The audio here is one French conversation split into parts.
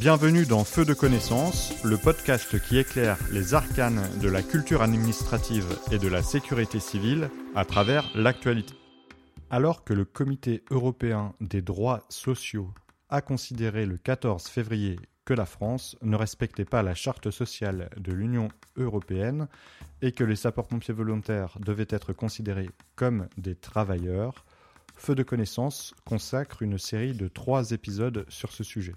Bienvenue dans Feu de connaissance, le podcast qui éclaire les arcanes de la culture administrative et de la sécurité civile à travers l'actualité. Alors que le Comité européen des droits sociaux a considéré le 14 février que la France ne respectait pas la charte sociale de l'Union européenne et que les sapeurs-pompiers volontaires devaient être considérés comme des travailleurs, Feu de connaissance consacre une série de trois épisodes sur ce sujet.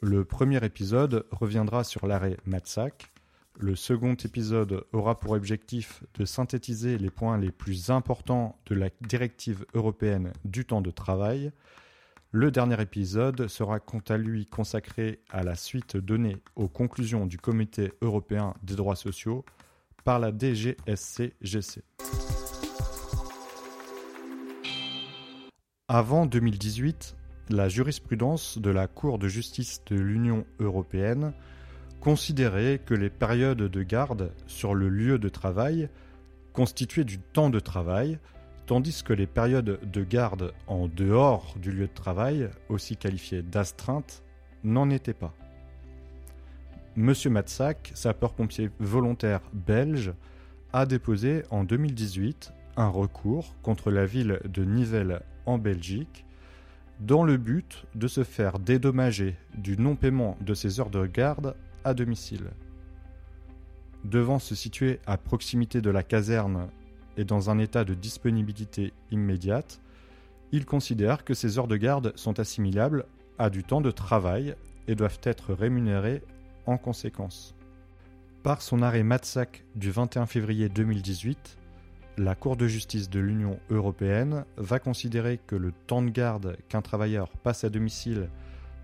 Le premier épisode reviendra sur l'arrêt Matsac. Le second épisode aura pour objectif de synthétiser les points les plus importants de la directive européenne du temps de travail. Le dernier épisode sera quant à lui consacré à la suite donnée aux conclusions du Comité européen des droits sociaux par la DGSCGC. Avant 2018, la jurisprudence de la Cour de justice de l'Union européenne considérait que les périodes de garde sur le lieu de travail constituaient du temps de travail, tandis que les périodes de garde en dehors du lieu de travail, aussi qualifiées d'astreinte, n'en étaient pas. Monsieur Matsac, sapeur-pompier volontaire belge, a déposé en 2018 un recours contre la ville de Nivelles en Belgique dans le but de se faire dédommager du non-paiement de ses heures de garde à domicile. Devant se situer à proximité de la caserne et dans un état de disponibilité immédiate, il considère que ces heures de garde sont assimilables à du temps de travail et doivent être rémunérées en conséquence. Par son arrêt Matsac du 21 février 2018, la Cour de justice de l'Union européenne va considérer que le temps de garde qu'un travailleur passe à domicile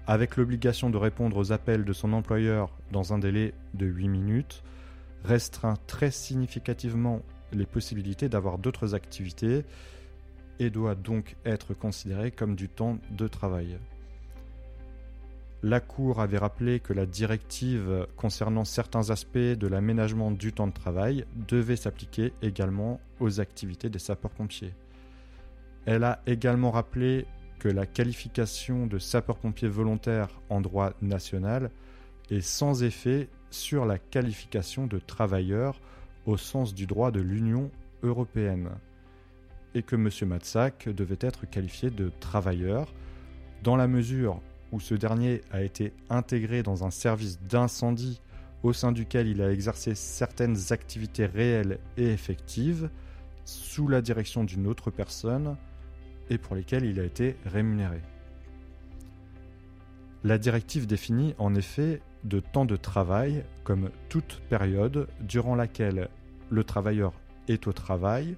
avec l'obligation de répondre aux appels de son employeur dans un délai de 8 minutes restreint très significativement les possibilités d'avoir d'autres activités et doit donc être considéré comme du temps de travail. La Cour avait rappelé que la directive concernant certains aspects de l'aménagement du temps de travail devait s'appliquer également aux activités des sapeurs-pompiers. Elle a également rappelé que la qualification de sapeur-pompier volontaire en droit national est sans effet sur la qualification de travailleur au sens du droit de l'Union européenne et que M. Matsak devait être qualifié de travailleur dans la mesure où ce dernier a été intégré dans un service d'incendie au sein duquel il a exercé certaines activités réelles et effectives sous la direction d'une autre personne et pour lesquelles il a été rémunéré. La directive définit en effet de temps de travail comme toute période durant laquelle le travailleur est au travail,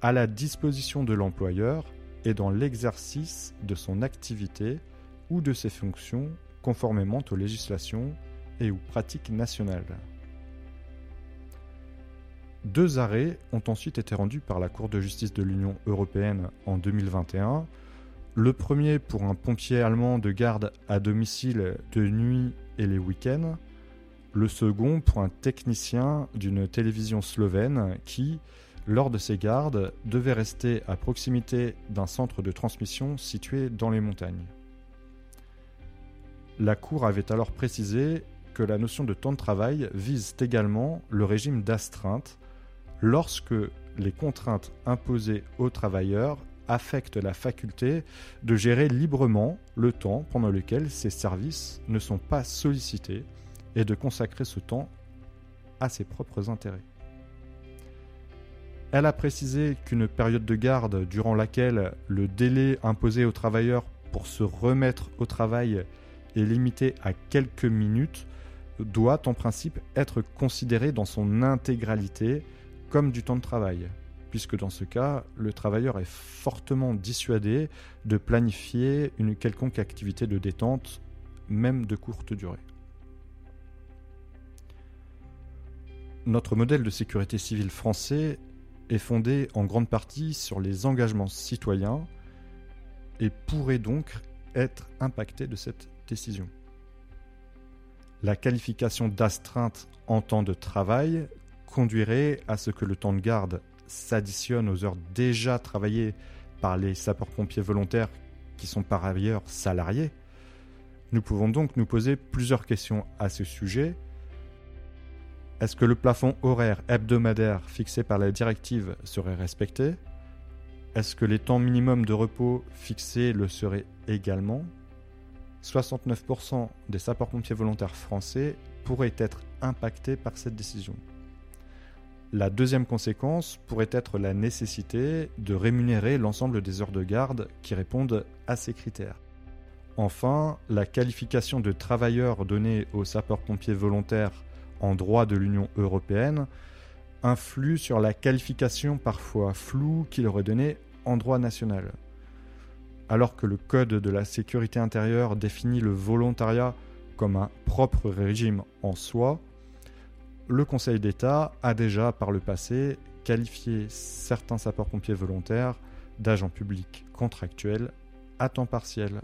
à la disposition de l'employeur et dans l'exercice de son activité ou de ses fonctions conformément aux législations et aux pratiques nationales. Deux arrêts ont ensuite été rendus par la Cour de justice de l'Union européenne en 2021. Le premier pour un pompier allemand de garde à domicile de nuit et les week-ends. Le second pour un technicien d'une télévision slovène qui, lors de ses gardes, devait rester à proximité d'un centre de transmission situé dans les montagnes. La Cour avait alors précisé que la notion de temps de travail vise également le régime d'astreinte lorsque les contraintes imposées aux travailleurs affectent la faculté de gérer librement le temps pendant lequel ces services ne sont pas sollicités et de consacrer ce temps à ses propres intérêts. Elle a précisé qu'une période de garde durant laquelle le délai imposé aux travailleurs pour se remettre au travail est limité à quelques minutes doit en principe être considéré dans son intégralité comme du temps de travail, puisque dans ce cas, le travailleur est fortement dissuadé de planifier une quelconque activité de détente, même de courte durée. Notre modèle de sécurité civile français est fondé en grande partie sur les engagements citoyens et pourrait donc être impacté de cette La qualification d'astreinte en temps de travail conduirait à ce que le temps de garde s'additionne aux heures déjà travaillées par les sapeurs-pompiers volontaires qui sont par ailleurs salariés, Nous pouvons donc nous poser plusieurs questions à ce sujet. Est-ce que le plafond horaire hebdomadaire fixé par la directive serait respecté? Est-ce que les temps minimums de repos fixés le seraient également? 69% des sapeurs-pompiers volontaires français pourraient être impactés par cette décision. La deuxième conséquence pourrait être la nécessité de rémunérer l'ensemble des heures de garde qui répondent à ces critères. Enfin, la qualification de travailleur donnée aux sapeurs-pompiers volontaires en droit de l'Union européenne influe sur la qualification parfois floue qu'il aurait donnée en droit national. Alors que le Code de la sécurité intérieure définit le volontariat comme un propre régime en soi, le Conseil d'État a déjà par le passé qualifié certains sapeurs-pompiers volontaires d'agents publics contractuels à temps partiel